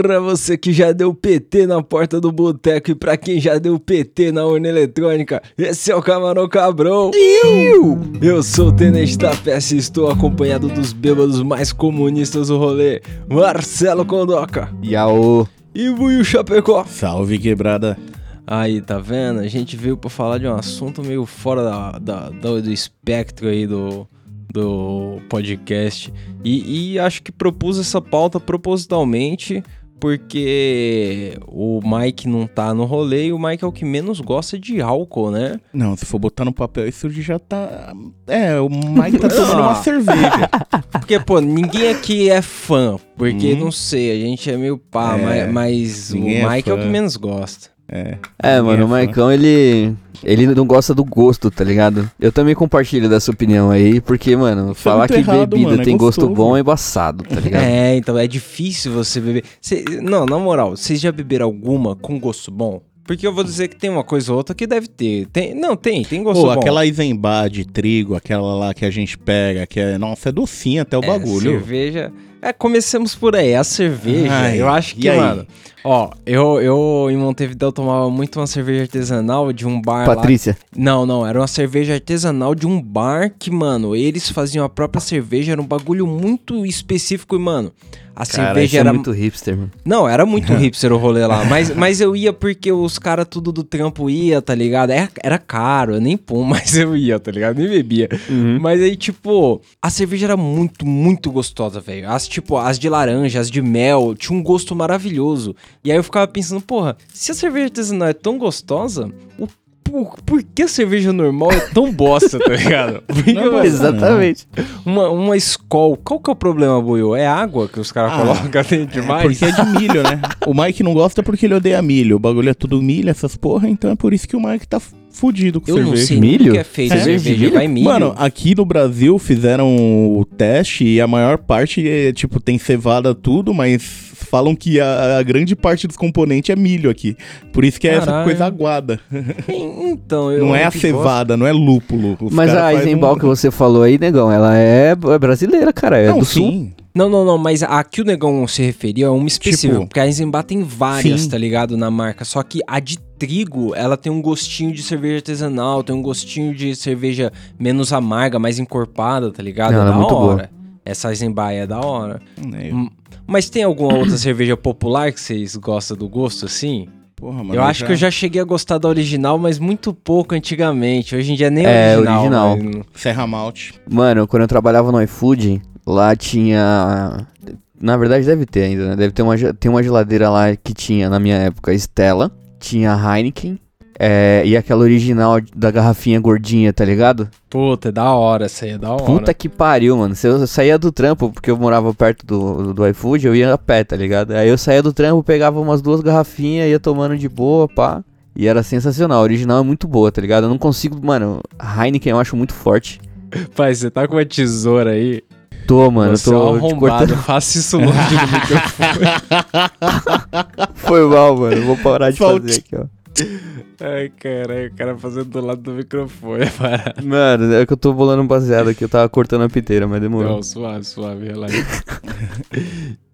Pra você que já deu PT na porta do boteco e pra quem já deu PT na urna eletrônica, esse é o Camarão Cabrão. Eu sou o Tenente da Peça e estou acompanhado dos bêbados mais comunistas do rolê, Marcelo Condoca Yaô. E Buiu Chapecó. Salve quebrada. Aí, tá vendo? A gente veio pra falar de um assunto meio fora da, da- do, do espectro aí do, do podcast. E, e acho que propus essa pauta propositalmente porque o Mike não tá no rolê e o Mike é o que menos gosta de álcool, né? Não, se for botar no papel, isso já tá. É, o Mike tá tomando uma Ah. cerveja. Porque, pô, ninguém aqui é fã. Porque, Hum. não sei, a gente é meio pá, É, mas, mas o é Mike é, o fã. que menos gosta. É. É, mano, o é fã. Maicão, ele. Ele não gosta do gosto, tá ligado? Eu também compartilho dessa opinião aí, porque, mano, falar muito que errado, bebida mano, é tem gosto gostoso. bom é embaçado, tá ligado? É, então é difícil você beber. Cê- não, na moral, vocês já beberam alguma com gosto bom? Porque eu vou dizer que tem uma coisa ou outra que deve ter. Tem, não, tem, tem gosto Pô, bom. aquela Eisenbahn de trigo, aquela lá que a gente pega, que é. Nossa, é docinha até o É, bagulho. cerveja. É, comecemos por aí. A cerveja, Ai, eu acho que, mano. Ó, eu, eu em Montevideo tomava muito uma cerveja artesanal de um bar lá. Patrícia. Não, não, era uma cerveja artesanal de um bar que, mano, eles faziam a própria cerveja, era um bagulho muito específico e, mano, a Cara, cerveja é era muito hipster, mano. Não, era muito hipster o rolê lá, mas, mas eu ia porque os caras tudo do trampo ia, tá ligado? Era, era caro, eu nem pum, mas eu ia, tá ligado? Nem bebia. Mas aí, tipo, a cerveja era muito, muito gostosa, velho. As, tipo, as de laranja, as de mel, tinha um gosto maravilhoso. E aí eu ficava pensando, porra, se a cerveja artesanal é tão gostosa, o por, por que a cerveja normal é tão bosta, tá ligado? Não é bosta, Exatamente. uma, uma Skol, qual que é o problema, Buiu? É água que os caras Ah, colocam dentro É demais? porque é de milho, né? O Mike não gosta porque ele odeia milho. O bagulho é tudo milho, essas porra, então é por isso que o Mike tá fudido com Eu cerveja. não sei Milho? que é feito É? cerveja, Milho? vai milho. Mano, aqui no Brasil fizeram o teste e a maior parte, é, tipo, tem cevada tudo, mas falam que a, a grande parte dos componentes é milho aqui. Por isso que é essa Caralho. coisa aguada. então, eu não é a que cevada, não é lúpulo. Os Mas a faz Eisenbahn um- que você falou aí, negão, ela é, é brasileira, cara. É Não, do sul. sim. gosto. Não, não, não, mas a que o negão se referia é uma específica, Tipo, porque a Eisenbahn tem várias, sim. tá ligado, na marca. Só que a de trigo, ela tem um gostinho de cerveja artesanal, tem um gostinho de cerveja menos amarga, mais encorpada, tá ligado? Não, é ela é da muito boa. hora. Essa Eisenbahn é da hora. Mas tem alguma outra cerveja popular que vocês gostam do gosto assim? Porra, mano. eu acho que eu já cheguei a gostar da original, mas muito pouco antigamente. Hoje em dia nem É, original. original. mas- Serra Malte. Mano, quando eu trabalhava no iFood, lá tinha. Na verdade, deve ter ainda, né? Deve ter uma, tem uma geladeira lá que tinha, na minha época, Stella, tinha Heineken, é, e aquela original da garrafinha gordinha, tá ligado? Puta, é da hora, essa aí é da hora. Puta que pariu, mano. Se eu saía do trampo, porque eu morava perto do, do, do iFood, eu ia a pé, tá ligado? Aí eu saía do trampo, pegava umas duas garrafinhas, ia tomando de boa, pá. E era sensacional. A original é muito boa, tá ligado? Eu não consigo, mano. Heineken eu acho muito forte. Pai, você tá com uma tesoura aí. Tô, mano, você é tô arrombado. cortando. Faça isso longe do microfone. Foi mal, mano. Vou parar de Falte. fazer aqui, ó. Ai, caralho, o cara fazendo do lado do microfone. Para. Mano, é que eu tô bolando um baseado aqui. Eu tava cortando a piteira, mas demorou. Não, suave, suave, relaxa.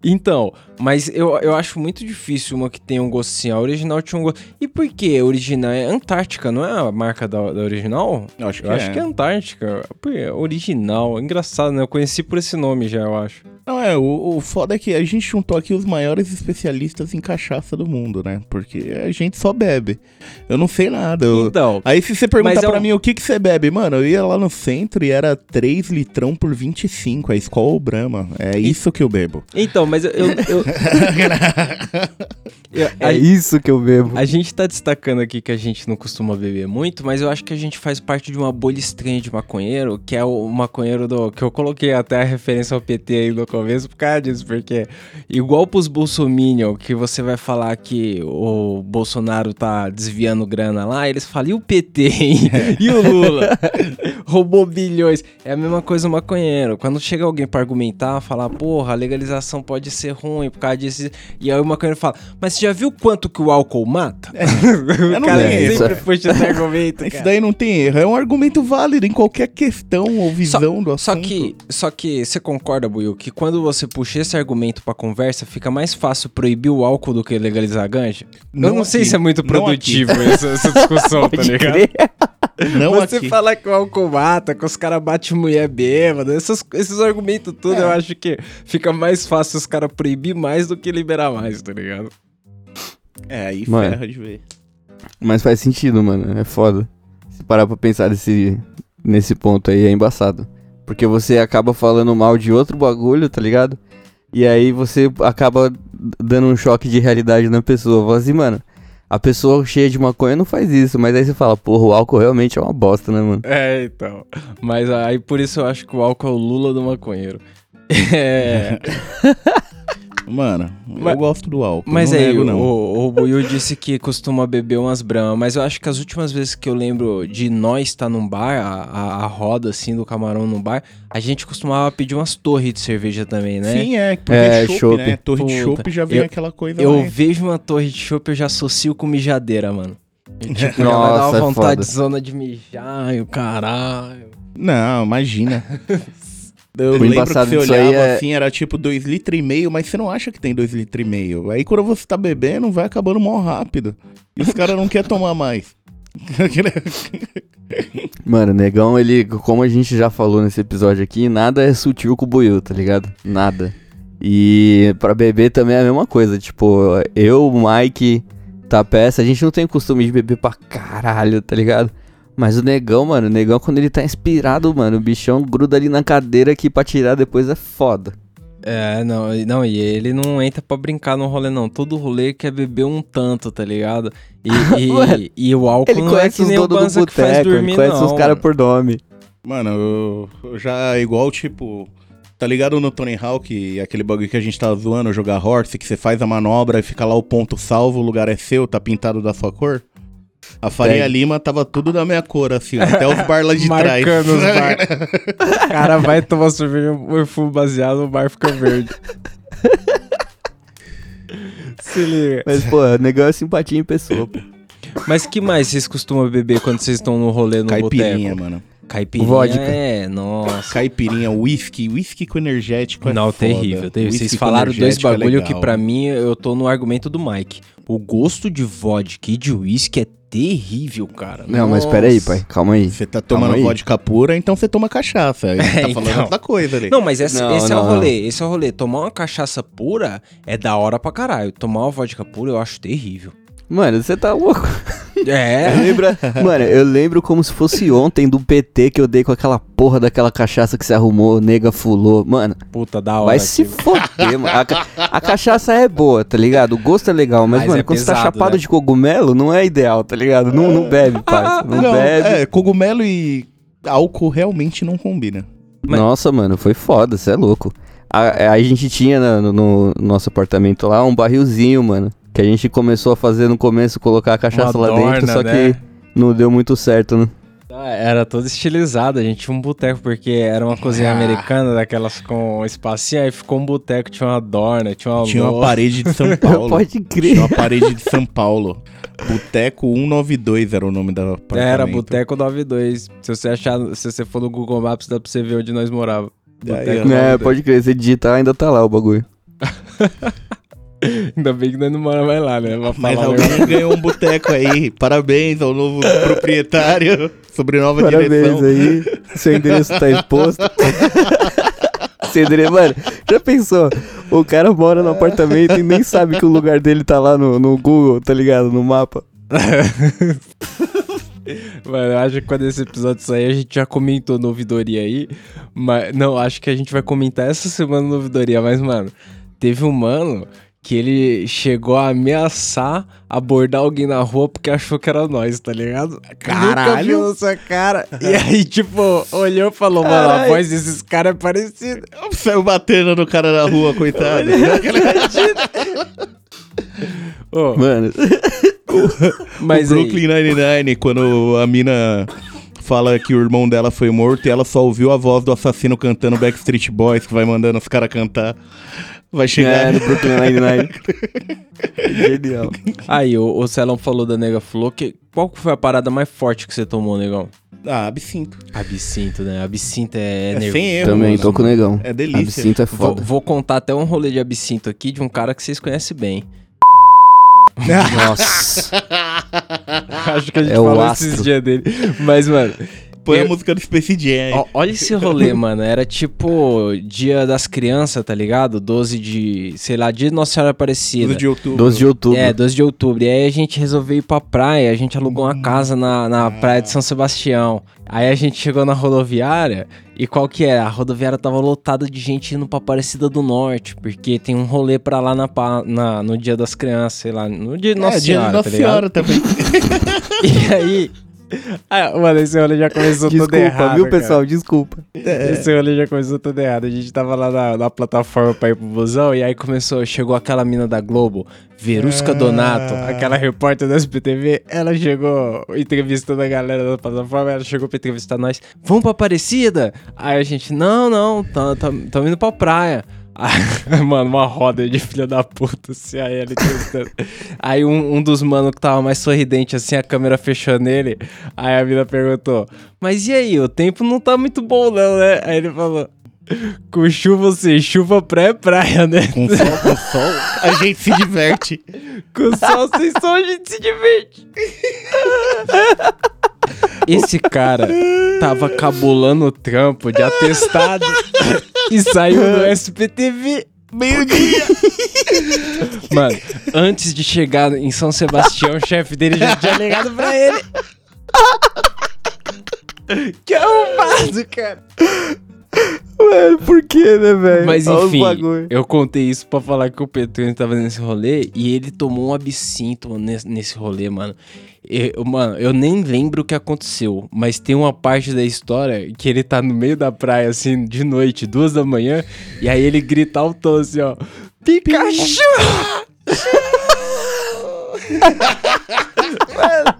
Então, mas eu, eu acho muito difícil uma que tenha um gosto assim. A original tinha um gosto. E por que a original? É Antártica, não é a marca da, da original? Eu acho que Eu é. acho que é Antártica. Original. Engraçado, né? Eu conheci por esse nome já, eu acho. Não, é, o, o foda é que a gente juntou aqui os maiores especialistas em cachaça do mundo, né? Porque a gente só bebe. Eu não sei nada. eu- Então, Aí se você perguntar é pra um- mim o que que você bebe, mano, eu ia lá no centro e era 3 litrão por 25, a Skol ou Brahma. É isso que eu bebo. então mas eu. eu, eu- eu- É a- isso que eu bebo. A gente tá destacando aqui que a gente não costuma beber muito, mas eu acho que a gente faz parte de uma bolha estranha de maconheiro, que é o maconheiro do. que eu coloquei até a referência ao PT aí no começo por causa disso, porque igual pros Bolsominion, que você vai falar que o Bolsonaro tá desviando grana lá, eles falam, e o PT, hein? E o Lula? Roubou bilhões. É a mesma coisa o maconheiro. Quando chega alguém pra argumentar, falar, porra, a legalização pode ser ruim por causa disso. E aí o maconheiro fala, Mas você já viu quanto que o álcool mata? eu o não cara sempre puxa esse argumento, Isso cara. daí não tem erro. É um argumento válido em qualquer questão ou visão do Só assunto. que, só que você concorda, Buiu, que quando você puxa esse argumento pra conversa, fica mais fácil proibir o álcool do que legalizar a ganja? Eu Não não sei aqui. se é muito Não produtivo essa, essa discussão, tá ligado? crer. Não você aqui. falar que o álcool mata, que os caras batem mulher bêbada, essas, esses argumentos tudo, eu acho que fica mais fácil os caras proibir mais do que liberar mais, tá ligado? É, aí Mano. ferra de ver. Mas faz sentido, mano. É foda. Se parar pra pensar nesse, nesse ponto aí, é embaçado. Porque você acaba falando mal de outro bagulho, tá ligado? E aí você acaba dando um choque de realidade na pessoa. Fala assim, mano, a pessoa cheia de maconha não faz isso. Mas aí você fala, porra, o álcool realmente é uma bosta, né, mano? É, então. Mas aí por isso eu acho que o álcool é o Lula do maconheiro. É. Mano, Mas- eu gosto do álcool. Mas não aí, nego, o, não. o Buiu disse que costuma beber umas bramas, mas eu acho que as últimas vezes que eu lembro de nós estar num bar, a, a, a roda assim do camarão no bar, a gente costumava pedir umas torres de cerveja também, né? Sim, é. Porque É, chopp, chopp. né? Torre de Puta, chopp já vem eu- aquela coisa Eu mais- vejo uma torre de chopp, eu já associo com mijadeira, mano. Tipo, já vai dar Nossa, uma é vontade foda. zona de mijar, e o caralho. Não, imagina. Eu O lembro que você olhava é- assim, era tipo 2 litros e meio, mas você não acha que tem 2 litros e meio. Aí quando você tá bebendo, vai acabando mó rápido. E os caras não querem tomar mais. Mano, negão, ele, como a gente já falou nesse episódio aqui, nada é sutil com o buiu, tá ligado? Nada. E pra beber também é a mesma coisa. Tipo, eu, o Mike, Tapeça, a gente não tem o costume de beber pra caralho, tá ligado? Mas o negão, mano, o negão quando ele tá inspirado, mano, o bichão gruda ali na cadeira que pra tirar depois é foda. É, não, e- não, e ele não entra pra brincar no rolê, não. Todo rolê quer beber um tanto, tá ligado? E, e, e o álcool Ele não é conhece que os nem o Banza que faz boteco, dormir, ele conhece não. os caras por nome. Mano, eu, eu já igual tipo. Tá ligado no Tony Hawk, aquele bagulho que a gente tava zoando, jogar horse, que você faz a manobra e fica lá o ponto salvo, o lugar é seu, tá pintado da sua cor? A Faria Tem. Lima tava tudo da minha cor, assim, até os bar lá de trás. Marcando os bar. o cara vai tomar cerveja, põe fumo baseado, o bar fica verde. Se liga. Mas, pô, o negão é simpatia em pessoa, pô. Mas que mais vocês costumam beber quando vocês estão no rolê no Caipirinha, boteco? mano. Caipirinha. Vodka. É, nossa. Caipirinha, whisky, whisky com energético é Não, foda. terrível, Vocês falaram dois é bagulho que legal. pra mim eu tô no argumento do Mike. O gosto de vodka e de whisky é terrível, cara. Não, mas Nossa. pera aí, pai, calma aí. Você tá Calma tomando aí. vodka pura, então você toma cachaça. Aí você É, tá falando então. outra coisa ali. Não, mas esse, Não, esse é não, o não. rolê. Esse é o rolê. Tomar uma cachaça pura é da hora pra caralho. Tomar uma vodka pura eu acho terrível. Mano, você tá louco. É. Lembra? Mano, eu lembro como se fosse ontem do PT que eu dei com aquela porra daquela cachaça que você arrumou, nega fulou. Mano, Puta, da hora. vai se foder, mano. A, a cachaça é boa, tá ligado? O gosto é legal, mas, Mas mano, é quando você tá pesado, chapado né? de cogumelo, não é ideal, tá ligado? Não, não bebe, pai. Não, Não, bebe. é, cogumelo e álcool realmente não combina. Mas- Nossa, mano, foi foda, você é louco. A, a gente tinha no, no nosso apartamento lá um barrilzinho, mano. Que a gente começou a fazer no começo, colocar a cachaça Uma lá dentro, só né? que não deu muito certo, né? Ah, Era todo estilizado, a gente tinha um boteco, porque era uma cozinha Ah. americana, daquelas com espacinho, aí ficou um boteco, tinha uma dorna, tinha uma Tinha uma parede de São Paulo. Pode crer. Tinha uma parede de São Paulo. Boteco 192 era o nome da apartamento. Era, Boteco 92. Se você achar, se você for no Google Maps, dá pra você ver onde nós morava. Boteco. É, 92. pode crer, você digitar ainda tá lá o bagulho. Ainda bem que nós não moramos mais lá, né? Pra Mas falar alguém ganhou um boteco aí. Parabéns ao novo proprietário sobre nova Parabéns direção. aí, seu endereço tá exposto. seu endereço, mano, já pensou? O cara mora no apartamento e nem sabe que o lugar dele tá lá no, no Google, tá ligado? No mapa. Mano, eu acho que quando esse episódio sair, a gente já comentou no ouvidoria aí. Mas, não, acho que a gente vai comentar essa semana no ouvidoria. Mas, mano, teve um mano que ele chegou a ameaçar abordar alguém na rua porque achou que era nós, tá ligado? Nunca Caralho. viu nossa cara. E aí, tipo, olhou e falou, mano, a voz desses caras é parecida. Saiu batendo no cara na rua, coitado. Ô, Mano, mas o aí, Brooklyn Nine-Nine, quando a mina fala que o irmão dela foi morto e ela só ouviu a voz do assassino cantando Backstreet Boys, que vai mandando os caras cantar. Vai chegar. É, no Brooklyn Nine-Nine. Genial. Aí, o, o Celão falou da Nega Flor, que, qual foi a parada mais forte que você tomou, negão? Ah, absinto. Absinto, né? Absinto é, É, nervoso. sem erro. Também, mano. tô com o negão. É delícia. Absinto é Vou, foda. vou contar até um rolê de absinto aqui de um cara que vocês conhecem bem. Nossa. Acho que a gente É falou esses dias dele. Mas, mano, Põe a Eu- música do Space Jam. ó- olha esse rolê, mano. Era tipo dia das crianças, tá ligado? 12 de, sei lá, dia de Nossa Senhora Aparecida. 12 de outubro. 12 de outubro. É, 12 de outubro. E aí a gente resolveu ir pra praia. A gente alugou Hum. uma casa na, na praia de São Sebastião. Aí a gente chegou na rodoviária. E qual que é? A rodoviária tava lotada de gente indo pra Aparecida do Norte. Porque tem um rolê pra lá na, na- no dia das crianças, sei lá. No dia de Nossa é, dia Senhora, de Nossa tá? Senhora também. E aí... Ah, mano, esse rolê já começou Desculpa, tudo errado, viu, cara. pessoal? Desculpa. Esse rolê já começou tudo errado. A gente tava lá na, na plataforma pra ir pro busão e aí começou, chegou aquela mina da Globo, Verusca Ah. Donato, aquela repórter da SPTV. Ela chegou entrevistando a galera da plataforma, ela chegou pra entrevistar nós. Vamos pra Aparecida? Aí a gente, não, não, tamo indo pra praia. Mano, uma roda de filha da puta, assim, aí ele. Aí um, um dos manos que tava mais sorridente, assim, a câmera fechou nele. Aí a mina perguntou: Mas e aí, o tempo não tá muito bom, não, né? Aí ele falou: Com chuva sem chuva, pré praia, né? Com sol, com sol, a gente se diverte. Com sol sem sol, a gente se diverte. Esse cara tava cabulando o trampo de atestado e saiu no SPTV. Meio-dia. Mano, antes de chegar em São Sebastião, o chefe dele já tinha ligado pra ele. Que arrombado, cara. Mano, por que, né, velho? Mas Olha enfim, eu contei isso pra falar que o Petrônio tava nesse rolê e ele tomou um absinto nesse, nesse rolê, mano. Eu, mano, eu nem lembro o que aconteceu, mas tem uma parte da história que ele tá no meio da praia, assim, de noite, duas da manhã, e aí ele grita altão assim, ó. Pikachu! Mano,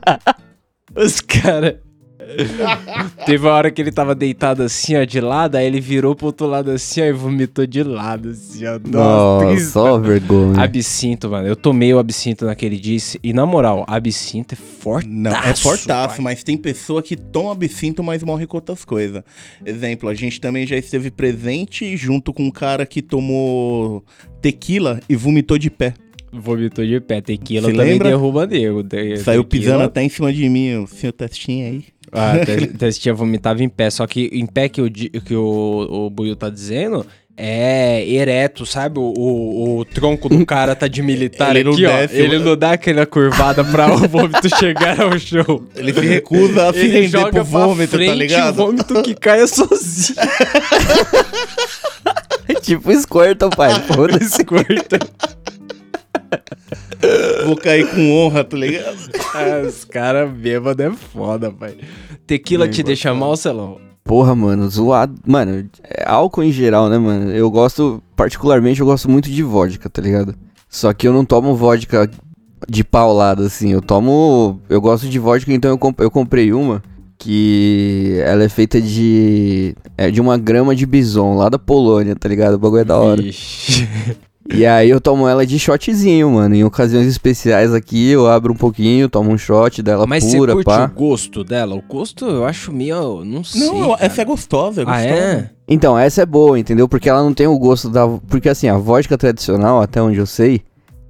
Os caras. Teve uma hora que ele tava deitado assim, ó, de lado, aí ele virou pro outro lado assim, ó, e vomitou de lado, assim, ó. Nossa, só vergonha. Absinto, mano. Eu tomei o absinto naquele dia e, na moral, absinto é forte. Não, é fortaço, mas tem pessoa que toma absinto, mas morre com outras coisas. Exemplo, a gente também já esteve presente junto com um cara que tomou tequila e vomitou de pé. Vomitou de pé. Tequila Se também lembra? derruba nego. Te- Saiu tequila- pisando até em cima de mim, o seu testinho aí. Ah, te- testinha vomitava em pé. Só que em pé que o, que o, o Buiu tá dizendo é ereto, sabe? O, o, o tronco do cara tá de militar Ele não aqui, ó. desce, Ele mano. não dá aquela curvada pra o vômito chegar ao chão. Ele se recusa a se Ele render pro vômito, pra frente, tá ligado? o vômito que caia sozinho. tipo Squirtle, pai. Foda-se. Corta. Vou cair com honra, tá ligado? Ah, Os caras bêbados é foda, pai. Tequila te deixa mal, Celão? Porra, mano, zoado. Mano, é álcool em geral, né, mano? Eu gosto, particularmente, eu gosto muito de vodka, tá ligado? Só que eu não tomo vodka de paulada, assim. Eu tomo. Eu gosto de vodka, então eu, comp- eu comprei uma que ela é feita de. É de uma grama de bison lá da Polônia, tá ligado? O bagulho é da hora. Vixe. E aí eu tomo ela de shotzinho, mano. Em ocasiões especiais aqui, eu abro um pouquinho, tomo um shot dela Mas pura, você curte pá. o gosto dela? O gosto eu acho meio. Não sei. Não, cara. essa é gostosa, é Ah, gostosa. é? Então, essa é boa, entendeu? Porque ela não tem o gosto da. Porque assim, a vodka tradicional, até onde eu sei,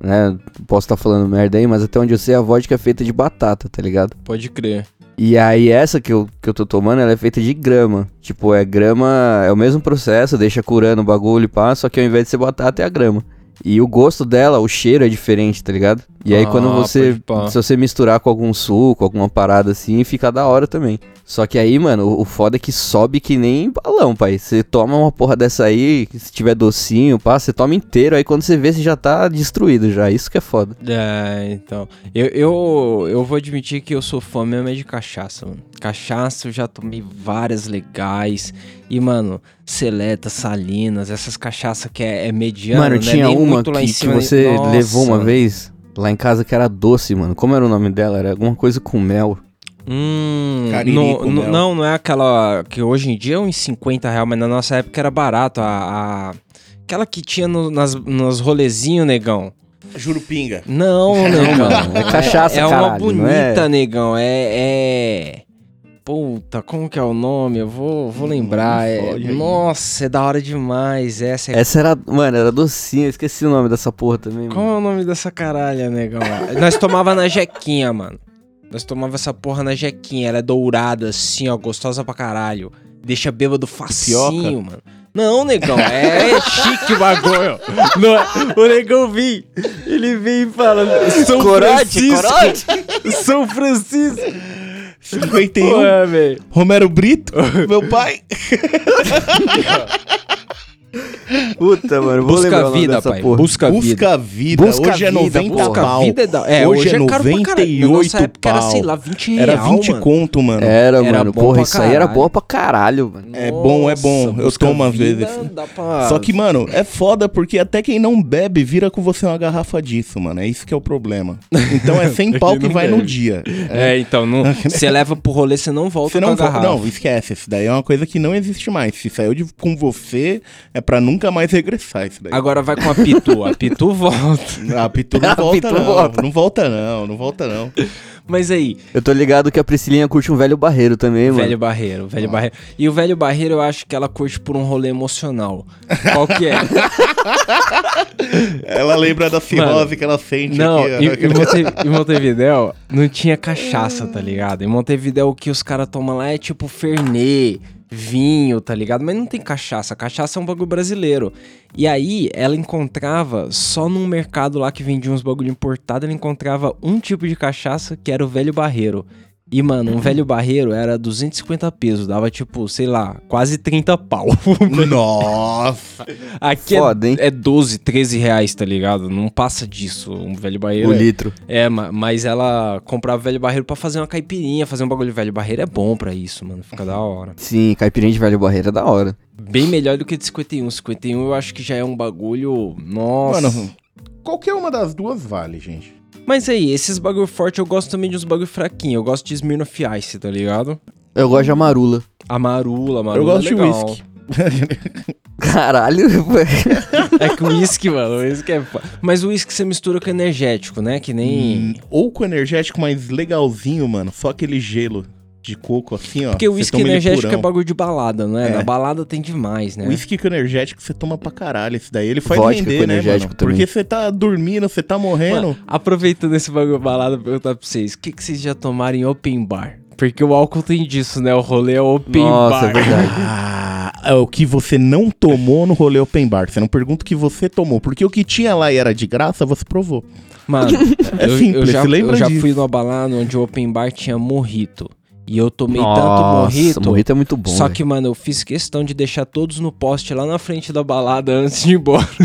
né? Posso estar falando merda aí, mas até onde eu sei, a vodka é feita de batata, tá ligado? Pode crer. E aí, essa que eu, que eu tô tomando, ela é feita de grama. Tipo, é grama. É o mesmo processo, deixa curando o bagulho e pá, só que ao invés de ser batata, é a grama. E o gosto dela, o cheiro é diferente, tá ligado? E aí, Ah, quando você. Se você misturar com algum suco, alguma parada assim, fica da hora também. Só que aí, mano, o, foda é que sobe que nem balão, pai. Você toma uma porra dessa aí, se tiver docinho, pá, você toma inteiro, aí quando você vê, você já tá destruído já. Isso que é foda. É, então. Eu, eu, eu vou admitir que eu sou fã mesmo é de cachaça, mano. Cachaça eu já tomei várias legais. E, mano, Seleta, Salinas, essas cachaças que é, é mediana, mano, né? tinha Nem uma muito lá que, que você levou uma vez lá em casa que era doce, mano. Como era o nome dela? Era alguma coisa com mel. Hum, Caririco, no- no- mel. não, não é aquela que hoje em dia é uns 50 reais, mas na nossa época era barato. A, a- aquela que tinha no- nas, nos rolezinhos, negão. Jurupinga. Não, negão. é cachaça, É uma caralho, não bonita, é? negão. É, é. Puta, como que é o nome? Eu vou, vou lembrar. É-. Nossa, é da hora demais. Essa é. Essa era, mano, era docinha, eu esqueci o nome dessa porra também, Qual mano. é o nome dessa caralha, negão? Nós tomava na jequinha, mano. Nós tomava essa porra na jequinha. Ela é dourada, assim, ó, gostosa pra caralho. Deixa bêbado facinho, Tapioca? mano. Não, negão, é chique o bagulho. Não é- o negão vem, ele vem e fala São Corote, Francisco. São Francisco. 51. Ué, velho. Romero Brito, meu pai. Puta, mano, vou Busca lembrar vida, pai. porra. Busca a vida. Busca a vida. Busca hoje é vida, 90 porra. pau. vida é, da... é, hoje, é caro pra caralho. Na 98 nossa época era, pau. sei lá, 20 real, Era 20 mano. conto, mano. Era, Era mano, porra, isso aí era caralho. boa pra caralho, mano. É bom, é bom. Eu busca tomo às vida, vezes. dá pra- Só que, mano, é foda porque até quem não bebe vira com você uma garrafa disso, mano. É isso que é o problema. Então é 100 pau que vai bebe. no dia. É, então, não- você leva pro rolê, você não volta Você não, com a garrafa. não, esquece. Isso daí é uma coisa que não existe mais. Se saiu de- com você, é pra nunca mais regressar isso daí. Agora vai com a Pitu. A Pitu volta. A Pitu não A volta, Pitu não. volta. Não volta, não. Não volta, não. Mas aí, Eu tô ligado que a Priscilinha curte um velho barreiro também, mano. velho barreiro, velho barreiro. E o velho barreiro eu acho que ela curte por um rolê emocional. Qual que é? Ela lembra da cirrose que ela sente Não, aqui. em, ó. em Monte- em Montevidéu não tinha cachaça, tá ligado? Em Montevidéu o que os caras tomam lá é tipo Fernet, vinho, tá ligado? Mas não tem cachaça. Cachaça é um bagulho brasileiro. E aí ela encontrava só num mercado lá que vendia uns bagulho importado, ela encontrava um tipo de cachaça que era o velho barreiro. E, mano, um velho barreiro era 250 pesos, dava tipo, sei lá, quase 30 pau. Nossa. Aqui Foda, é, hein? é 12, 13 reais, tá ligado? Não passa disso. Um velho barreiro. O é- litro. é, ma- mas ela comprava velho barreiro pra fazer uma caipirinha, fazer um bagulho de velho barreiro é bom pra isso, mano. Fica da hora. Sim, caipirinha de velho barreiro é da hora. Bem melhor do que de 51. 51 eu acho que já é um bagulho. Nossa. Mano, qualquer uma das duas vale, gente. Mas aí, esses bagulho forte eu gosto também de uns bagulho fraquinho. Eu gosto de Smirnoff Ice, tá ligado? Eu gosto de amarula. Amarula, amarula. Eu gosto é de whisky. Caralho, É que o uísque, mano, o uísque é. Mas o uísque você mistura com energético, né? Que nem. Hum, Ou com energético mais legalzinho, mano. Só aquele gelo de coco assim, ó. Porque o uísque energético é bagulho de balada, não é? É. Na balada tem demais, né? Whisky com energético você toma pra caralho. Esse daí ele faz Vodka render, com né, mano? também. Porque você tá dormindo, você tá morrendo. Mano, aproveitando esse bagulho balada, perguntar pra vocês: o que, que vocês já tomaram em open bar? Porque o álcool tem disso, né? O rolê é open Nossa, bar. é verdade. Ah, é o que você não tomou no rolê open bar. Você não pergunta o que você tomou. Porque o que tinha lá e era de graça, você provou. Mano, É eu, simples, eu já, você lembra eu já disso. fui numa balada onde o open bar tinha morrito. E eu tomei tanto Nossa, morrito. morrito é muito bom. Só velho. que, mano, eu fiz questão de deixar todos no poste lá na frente da balada antes de ir embora.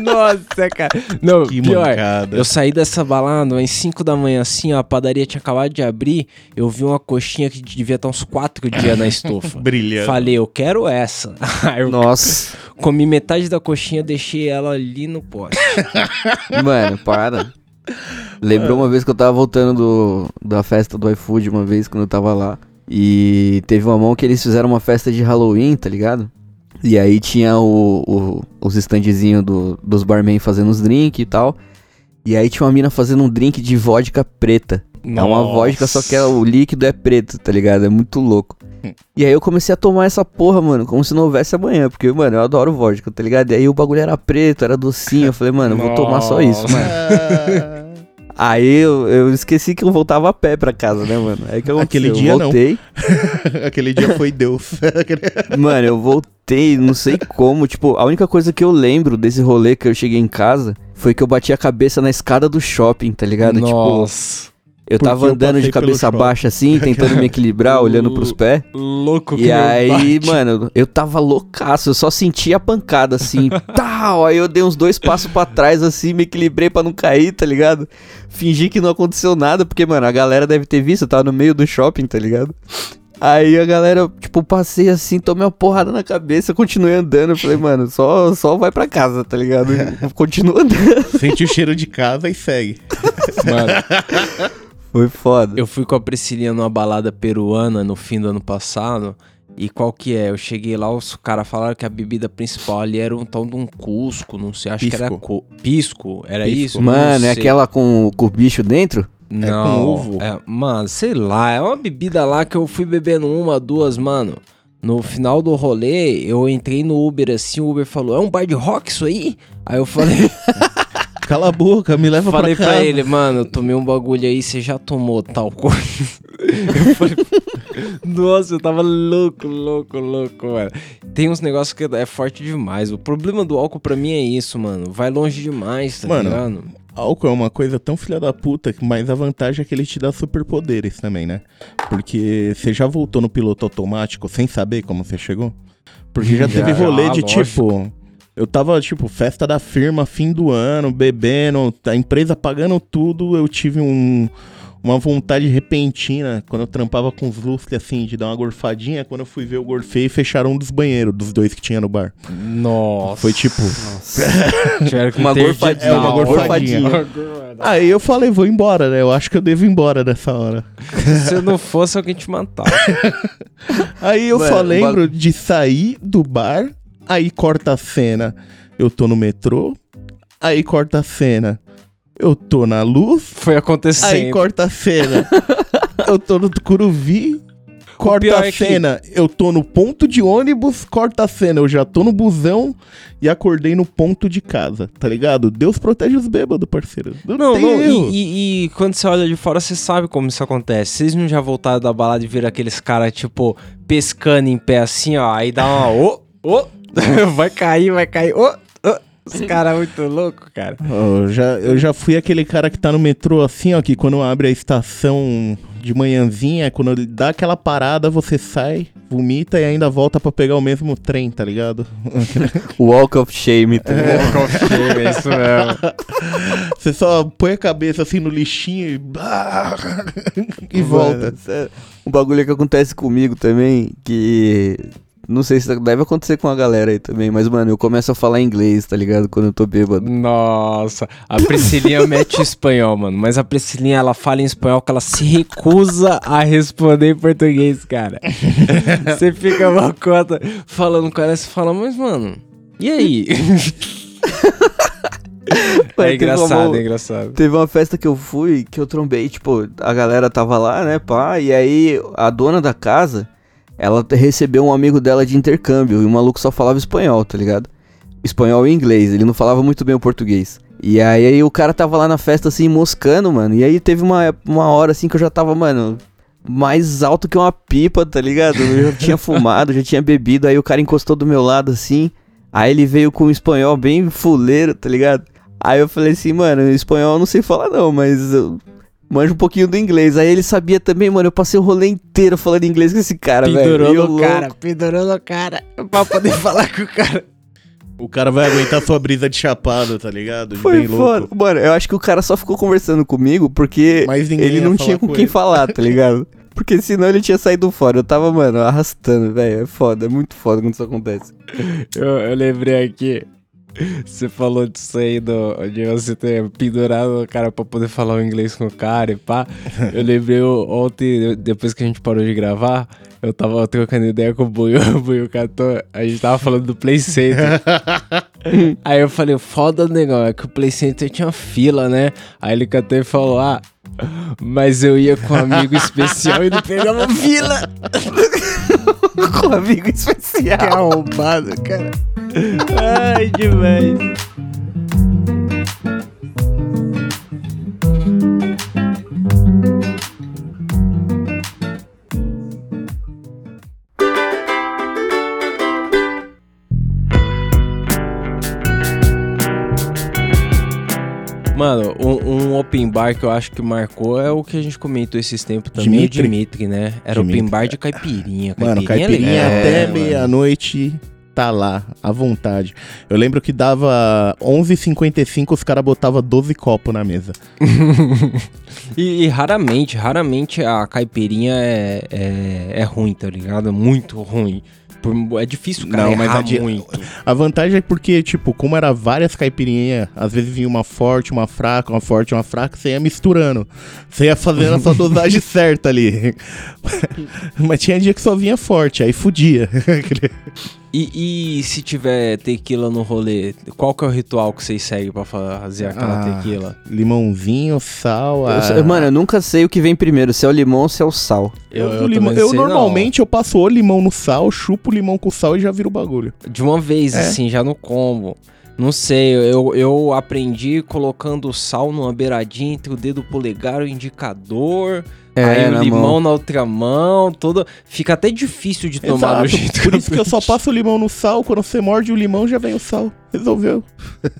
Nossa, cara. Não, Que pior. mancada. Eu saí dessa balada às 5 da manhã, assim, ó, a padaria tinha acabado de abrir. Eu vi uma coxinha que devia estar uns 4 dias na estofa. Brilhando. Falei, eu quero essa. Eu Nossa, comi metade da coxinha, deixei ela ali no poste. mano, para. Lembrou uma vez que eu tava voltando do, da festa do iFood, uma vez, quando eu tava lá. E teve uma mão que eles fizeram uma festa de Halloween, tá ligado? E aí tinha o, o- os standzinhos do, dos barman fazendo os drinks e tal. E aí tinha uma mina fazendo um drink de vodka preta. É uma vodka, só que é, o líquido é preto, tá ligado? É muito louco. E aí eu comecei a tomar essa porra, mano, como se não houvesse amanhã. Porque, mano, eu adoro vodka, tá ligado? E aí o bagulho era preto, era docinho. Eu falei, mano, eu vou tomar só isso, mano. Aí eu, eu esqueci que eu voltava a pé pra casa, né, mano? Aí que aconteceu? Aquele eu dia não. voltei. Aquele dia foi Deus. Mano, eu voltei, não sei como. Tipo, a única coisa que eu lembro desse rolê que eu cheguei em casa foi que eu bati a cabeça na escada do shopping, tá ligado? Tipo, Nossa. Eu porque tava eu andando de cabeça baixa assim, tentando me equilibrar, olhando pros pés. Louco que E aí, bate. mano, eu tava loucaço, eu só senti a pancada assim, tal. Aí eu dei uns dois passos pra trás assim, me equilibrei pra não cair, tá ligado? Fingi que não aconteceu nada, porque, mano, a galera deve ter visto, eu tava no meio do shopping, tá ligado? Aí a galera, tipo, passei assim, tomei uma porrada na cabeça, continuei andando. Eu falei, mano, só, só vai pra casa, tá ligado? Continua andando. Sente o cheiro de casa e segue. Mano, Foi foda. Eu fui com a Priscilinha numa balada peruana no fim do ano passado. E qual que é? Eu cheguei lá, os caras falaram que a bebida principal ali era um tal de um cusco, não sei, acho que era Pisco. co- pisco, era Pisco. isso? Não Mano, é aquela com, com o bicho dentro? Não, com ovo? é- mano, sei lá, é uma bebida lá que eu fui bebendo uma, duas, mano. No final do rolê, eu entrei no Uber assim, o Uber falou, é um bar de rock isso aí? Aí eu falei, Cala a boca, me leva falei pra pra, casa. ele, mano, eu tomei um bagulho aí, você já tomou tal coisa? Eu falei, nossa, eu tava louco, louco, louco, mano. Tem uns negócios que é forte demais. O problema do álcool pra mim é isso, mano. Vai longe demais, tá Mano, ligado? Álcool é uma coisa tão filha da puta, que- mas a vantagem é que ele te dá superpoderes também, né? Porque você já voltou no piloto automático sem saber como você chegou? Porque já, Já, teve rolê já, de lógico. tipo. Eu tava, tipo, festa da firma, fim do ano, bebendo, a empresa pagando tudo, eu tive um, uma vontade repentina, quando eu trampava com os lustres, assim, de dar uma gorfadinha, quando eu fui ver, eu gorfei e fecharam um dos banheiros, dos dois que tinha no bar. Nossa. Foi tipo... Tiveram que Uma gorfadinha, É, uma gorfadinha. Aí eu falei, vou embora, né? Eu acho que eu devo ir embora nessa hora. Se eu não fosse, alguém te matava. Aí eu Mano, só lembro de sair do bar, aí corta a cena, eu tô no metrô, aí corta a cena, eu tô na luz, Foi acontecendo. aí corta a cena, eu tô no Tucuruvi, corta a é que- cena, eu tô no ponto de ônibus, corta a cena, eu já tô no busão e acordei no ponto de casa, tá ligado? Deus protege os bêbados, parceiro. Não, Não, tem não, e, e- e quando você olha de fora, você sabe como isso acontece. Vocês não já voltaram da balada e viram aqueles caras, tipo, pescando em pé assim, ó, aí dá uma. Ô, ô, vai cair, vai cair, ô, ô. Os caras muito loucos, cara. Eu já, eu já fui aquele cara que tá no metrô assim, ó, que quando abre a estação de manhãzinha, quando ele dá aquela parada, você sai, vomita e ainda volta pra pegar o mesmo trem, tá ligado? Walk of Shame. Tá ligado? é isso mesmo. Você só põe a cabeça assim no lixinho e. e volta. Mano, sério. Um bagulho que acontece comigo também, que. Não sei se deve acontecer com a galera aí também, mas, mano, eu começo a falar inglês, tá ligado? Quando eu tô bêbado. Nossa, a Priscilinha mete espanhol, mano. Mas a Priscilinha, ela fala em espanhol que ela se recusa a responder em português, cara. Você fica uma cota falando com ela e você fala, mas, mano, e aí? Mano, é engraçado, uma- é engraçado. Teve uma festa que eu fui, que eu trombei, tipo, a galera tava lá, né, pá, e aí a dona da casa, ela recebeu um amigo dela de intercâmbio, e o maluco só falava espanhol, tá ligado? Espanhol e inglês, ele não falava muito bem o português. E aí, aí o cara tava lá na festa, assim, moscando, mano, e aí teve uma, uma hora, assim, que eu já tava, mano, mais alto que uma pipa, tá ligado? Eu já tinha fumado, já tinha bebido, aí o cara encostou do meu lado, assim, aí ele veio com um espanhol bem fuleiro, tá ligado? Aí eu falei assim, mano, espanhol eu não sei falar não, mas eu manjo um pouquinho do inglês. Aí ele sabia também, mano, eu passei o rolê inteiro falando inglês com esse cara, velho. Pendurou no louco. cara, pendurou no cara, pra poder falar com o cara. O cara vai aguentar sua brisa de chapado, tá ligado? De Foi bem foda. louco. Mano, eu acho que o cara só ficou conversando comigo porque ele não tinha com, com quem ele. falar, tá ligado? Porque senão ele tinha saído fora. Eu tava, mano, arrastando, velho. É foda, é muito foda quando isso acontece. Eu, eu lembrei aqui. Você falou disso aí do, de você ter pendurado o cara pra poder falar o inglês com o cara e pá. Eu lembrei ontem, depois que a gente parou de gravar, eu tava trocando ideia com o Buiu, o Buiu catou, a gente tava falando do Play Center. aí eu falei, foda, negão, é que o Play Center tinha fila, né? Aí ele catou e falou, ah, mas eu ia com um amigo especial e não pegava fila. com um amigo especial. Que arrombado, cara. Ai, demais. Mano, um, um open bar que eu acho que marcou é o que a gente comentou esses tempos também, Dimitri. o Dimitri, né? Era Dimitri. open bar de caipirinha. Mano, é caipirinha legal, até né, meia-noite tá lá, à vontade. Eu lembro que dava 11h55, os caras botavam 12 copos na mesa. E, e raramente, raramente a caipirinha é, é, é ruim, tá ligado? Muito ruim. por- é difícil cara Não, mas errar a muito. A vantagem é porque, tipo, como era várias caipirinhas, às vezes vinha uma forte, uma fraca, uma forte, uma fraca, você ia misturando. Você ia fazendo a sua dosagem certa ali. Mas tinha dia que só vinha forte, aí fudia. E, e se tiver tequila no rolê, qual que é o ritual que vocês seguem pra fazer aquela Ah, tequila? Limãozinho, sal. Eu a- sei- mano, eu nunca sei o que vem primeiro, se é o limão ou se é o sal. Eu, eu também eu sei não. normalmente eu passo o limão no sal, chupo o limão com sal e já viro o bagulho. De uma vez, É. assim, já no combo. Não sei, eu, eu aprendi colocando sal numa beiradinha entre o dedo polegar e o indicador. aí É, na o limão mão. na outra mão, todo. Fica até difícil de tomar Exato, jeito Por eu isso que eu só passo o limão no sal, quando você morde o limão já vem o sal. Resolveu.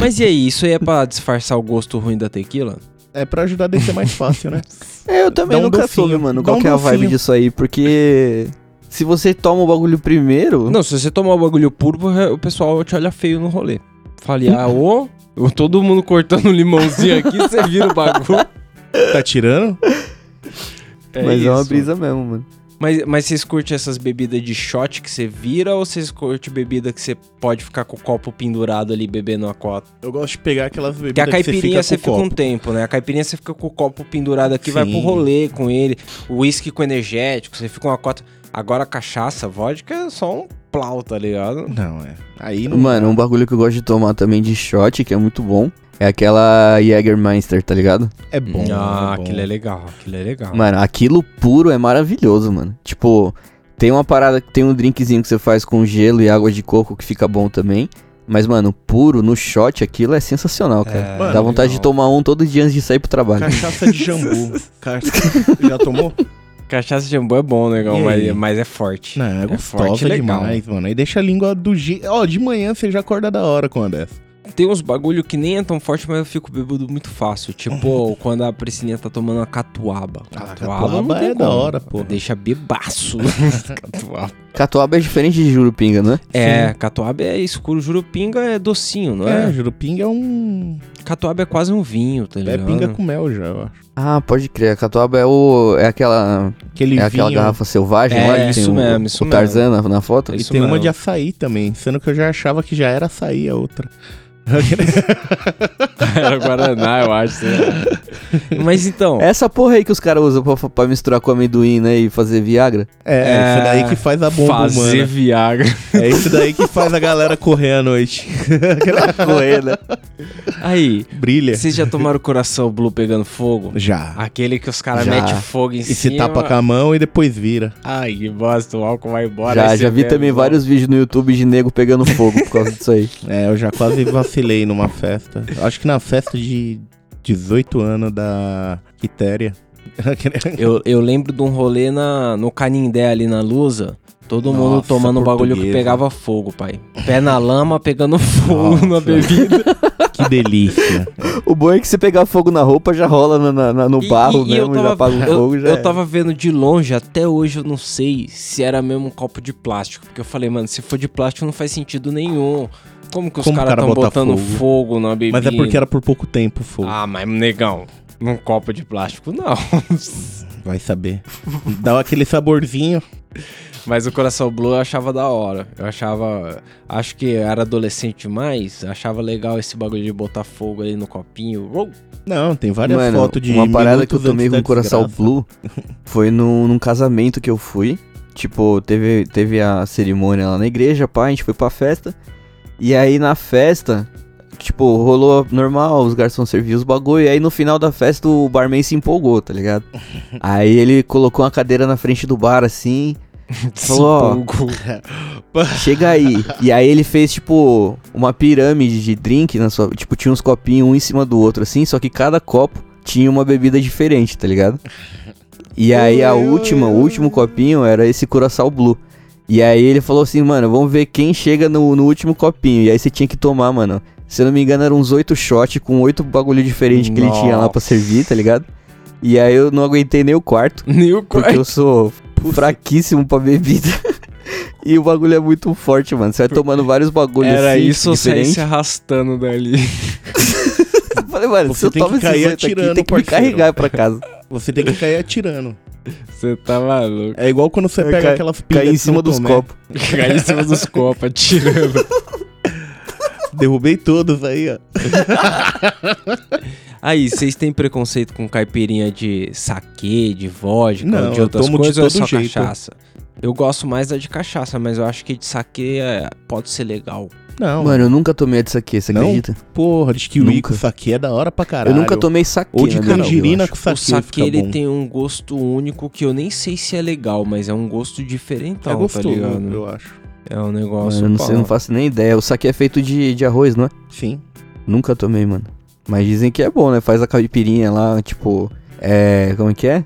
Mas e aí, isso aí é pra disfarçar o gosto ruim da tequila? É pra ajudar a descer mais fácil, né? É, eu também um nunca docinho, soube, mano, qual um que é a vibe disso aí, porque se você toma o bagulho primeiro, Não, se você tomar o bagulho puro, o pessoal te olha feio no rolê. Falei, ah, ô, todo mundo cortando um limãozinho aqui, você vira o bagulho. Tá tirando? mas é uma isso. brisa mesmo, mano. Mas, mas vocês curtem essas bebidas de shot que você vira ou vocês curtem bebida que você pode ficar com o copo pendurado ali bebendo a cota? Eu gosto de pegar aquelas bebidas Porque a caipirinha você você fica, fica, com um tempo, né? A caipirinha você fica com o copo pendurado aqui, vai Sim. pro rolê com ele. O uísque com energético, você fica com uma cota. Agora a cachaça, vodka é só um plau, tá ligado? Não, é. Aí não. Mano, um bagulho que eu gosto de tomar também de shot, que é muito bom, é aquela Jägermeister, tá ligado? É bom. ah, é bom. aquilo é legal, aquilo é legal. Mano, aquilo puro é maravilhoso, mano. Tipo, tem uma parada, tem um drinkzinho que você faz com gelo e água de coco que fica bom também. Mas, mano, puro no shot, aquilo é sensacional, cara. É, Mano, Dá vontade de legal. tomar um todo dia antes de sair pro trabalho. Cachaça de jambu. Ca- Já tomou? Cachaça de jambu é bom, negão, mas, mas é forte. Não, é É gostosa forte legal. demais, mano. Aí deixa a língua do jeito. Ó, de manhã você já acorda da hora com uma dessa. Tem uns bagulho que nem é tão forte, mas eu fico bêbado muito fácil. Tipo, quando a Priscilinha tá tomando uma catuaba. Ah, Catuaba, catuaba é da como. hora, pô. Deixa bebaço. catuaba. Catuaba é diferente de jurupinga, né? É, catuaba é escuro, jurupinga é docinho, não É, é? jurupinga é um. Catuaba é quase um vinho, tá É ligado? pinga com mel já, eu acho. Ah, pode crer. A catuaba é o. É aquela. Aquele é aquela vinho. garrafa selvagem É, lá que isso tem o, mesmo, isso o Tarzan na, na foto. E Isso tem uma mesmo. de açaí também, sendo que eu já achava que já era açaí a outra. Era Guaraná, eu acho. Mas então. Essa porra aí que os caras usam pra, pra misturar com amendoim, né? E fazer Viagra. É, É, isso daí que faz a bomba fazer humana. Viagra. É isso daí que faz a galera correr à noite. Correr, né? Aí, Brilha. vocês já tomaram o coração blue pegando fogo? Já. Aquele que os caras metem fogo em E cima. se tapa com a mão e depois vira. Ai, que bosta, o álcool vai embora. Já, já vi bebe, também volta. vários vídeos no YouTube de nego pegando fogo por causa disso aí. É, eu já quase vacilei numa festa. Acho que na festa de 18 anos da Quitéria. Eu, eu lembro de um rolê na, no Canindé ali na Lusa. Todo mundo Nossa, tomando um bagulho que pegava fogo, pai. Pé na lama, pegando fogo Nossa. na bebida. que delícia. O bom é que se pegar fogo na roupa já rola na- na- na- no E- barro e- e eu mesmo, já tava- apaga o eu- fogo. Já Eu é. tava vendo de longe, até hoje eu não sei se era mesmo um copo de plástico. Porque eu falei, mano, se for de plástico não faz sentido nenhum. Como que os caras cara tão bota botando fogo? fogo? na bebida? Mas é porque era por pouco tempo o fogo. Ah, mas negão, num copo de plástico não. Vai saber. Dá aquele saborzinho. Mas o Coração Blue eu achava da hora. Eu achava. Acho que era adolescente demais. Achava legal esse bagulho de botar fogo ali no copinho. Uou! Não, tem várias Mano, fotos de uma parada que eu tomei com o coração desgraça. blue foi num, num casamento que eu fui. Tipo, teve, teve a cerimônia lá na igreja, pá, a gente foi pra festa. E aí na festa, tipo, rolou normal, os garçons serviam os bagulho. E aí no final da festa o barman se empolgou, tá ligado? aí ele colocou uma cadeira na frente do bar assim. Falou, ó. Chega aí. E aí ele fez, tipo, uma pirâmide de drink na sua. Tipo, tinha uns copinhos um em cima do outro, assim, só que cada copo tinha uma bebida diferente, tá ligado? E aí a última, o último copinho era esse Curaçao Blue. E aí ele falou assim, mano, vamos ver quem chega no, no último copinho. E aí você tinha que tomar, mano. Se eu não me engano, eram uns oito shots com oito bagulho diferente que ele tinha lá pra servir, tá ligado? E aí eu não aguentei nem o quarto. Nem o Porque eu sou fraquíssimo pra bebida. e o bagulho é muito forte, mano. Você vai tomando vários bagulhos Era assim, isso ou diferentes. se arrastando dali. Eu falei, mano, Você se eu tem que tomo esses cair oito aqui, atirando, tem que me carregar pra casa. Você tem que cair atirando. Você tá maluco. É igual quando você pega cai- aquelas Cair em cima dos copos. Cair em cima dos copos, atirando. Derrubei todos aí, ó. Aí, vocês têm preconceito com caipirinha de saquê, de vodka, Não, de eu outras tomo de coisas ou é só jeito. cachaça? Eu gosto mais da de cachaça, mas eu acho que de saquê é- pode ser legal. Não, Mano, eu nunca tomei a de saque, você Não? acredita? porra, de kiwi Nunca. com saque é da hora pra caralho. Eu nunca tomei saque. Ou de na verdade, eu tangerina acho. com o saque, saquê fica ele bom. tem um gosto único que eu nem sei se é legal, mas é um gosto diferentão, É gostoso, tá ligado? eu acho. É um negócio. Mano, eu não, sei, não faço nem ideia. O saque é feito de, de arroz, não é? Sim. Nunca tomei, mano. Mas dizem que é bom, né? Faz a caipirinha lá, tipo. É. Como é que é?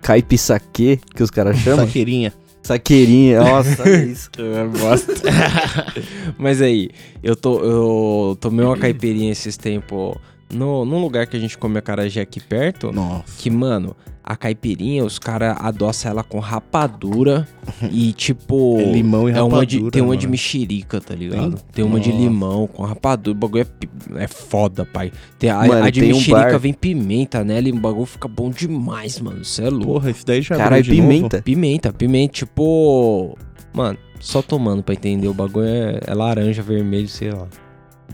Caipi-saque, que os caras chamam. Saqueirinha. Saqueirinha, nossa, isso. Eu bosta. Mas aí, eu, tô, eu tomei uma caipirinha esses tempos no, num lugar que a gente come acarajé aqui perto. Nossa. Que, mano, a caipirinha, os caras adoçam ela com rapadura e, tipo. É limão e é uma de, rapadura, Tem uma de mano. mexerica, tá ligado? Tem? Tem, uma de Nossa. limão com rapadura. O bagulho é, é foda, pai. Tem, a, Mano, a de tem um mexerica bar- vem pimenta nela e o bagulho fica bom demais, mano. Você é louco. Porra, esse daí já Caralho, abriu de novo? pimenta. Pimenta, pimenta, tipo. Mano, só tomando pra entender. O bagulho é, é laranja, vermelho, sei lá.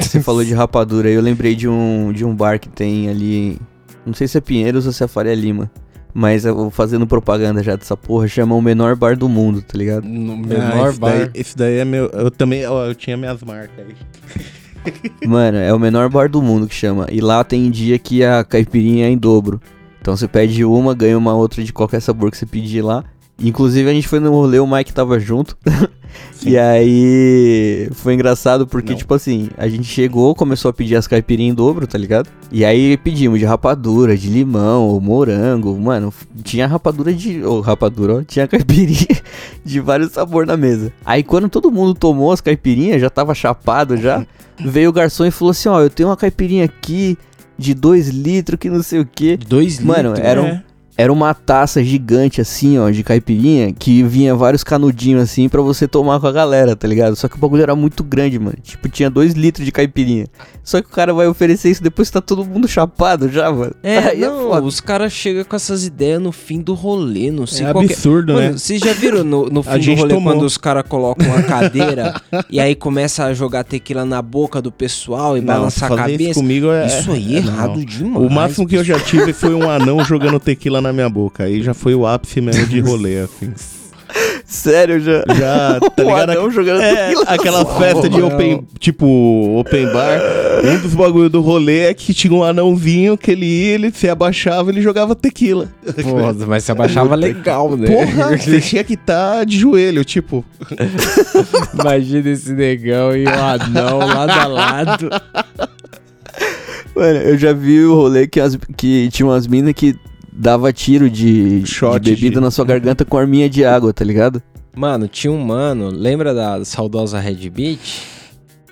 Você falou de rapadura aí, eu lembrei de um, de um bar que tem ali. Não sei se é Pinheiros ou se é Faria Lima. Mas eu vou fazendo propaganda já dessa porra, chama o menor bar do mundo, tá ligado? No Ah, menor esse bar. Daí, esse daí é meu. Eu também. ó, eu tinha minhas marcas aí. Mano, é o menor bar do mundo que chama. E lá tem dia que a caipirinha é em dobro. Então você pede uma, ganha uma outra de qualquer sabor que você pedir lá. Inclusive a gente foi no rolê, o Mike tava junto. E aí foi engraçado porque, Não. tipo assim, a gente chegou, começou a pedir as caipirinhas em dobro, tá ligado? E aí pedimos de rapadura, de limão, morango, mano, tinha rapadura de. Ô, rapadura, ó, tinha caipirinha de vários sabores na mesa. Aí quando todo mundo tomou as caipirinhas, já tava chapado já, veio o garçom e falou assim: ó, eu tenho uma caipirinha aqui de 2 litros que não sei o que. De dois Mano, litros. era um- É. Era uma taça gigante assim, ó, de caipirinha, que vinha vários canudinhos assim pra você tomar com a galera, tá ligado? Só que o bagulho era muito grande, mano. Tipo, tinha dois litros de caipirinha. Só que o cara vai oferecer isso depois que tá todo mundo chapado já, mano. É, Aí não, foda. os caras chegam com essas ideias no fim do rolê, não sei É qual que absurdo, Mano, né? vocês já viram no, no A fim do rolê tomou. quando os caras colocam uma cadeira e aí começa a jogar tequila na boca do pessoal e Não, balançar a fazer isso cabeça? comigo é. Isso aí é não. errado demais. O máximo que eu já tive foi um anão jogando tequila na minha boca. Aí já foi o ápice mesmo de rolê, assim. Sério, já. Já, tá O ligado? anão jogando É, aquela festa de open, tipo, open bar. Um dos bagulho do rolê é que tinha um anãozinho que ele ia, ele se abaixava ele jogava tequila. Porra, mas se abaixava legal, né? Porra, você tinha que estar de joelho, tipo. Imagina esse negão e o anão lado a lado. Mano, eu já vi o rolê que, as, que tinha umas minas que dava tiro de, de Shot bebida de- na sua garganta com arminha de água, tá ligado? Mano, tinha um mano, lembra da saudosa Red Beach?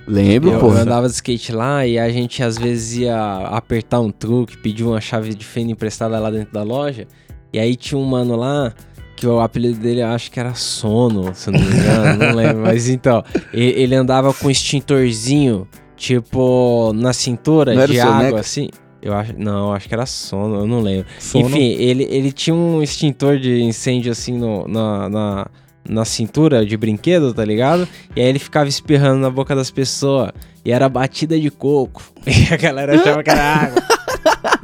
Lembro, Eu, pô. eu andava de skate lá e a gente às vezes ia apertar um truque, pedir uma chave de fenda emprestada lá dentro da loja. E aí tinha um mano lá que o apelido dele eu acho que era Sono, se eu não me engano, não lembro. Mas então, ele andava com um extintorzinho, tipo, na cintura Não de água, Soneca? assim. Eu acho, não, acho que era Sono, eu não lembro. Sono. Enfim, ele, ele tinha um extintor de incêndio assim no, na, na, na cintura de brinquedo, tá ligado? E aí ele ficava espirrando na boca das pessoas. E era batida de coco. E a galera achava que era água.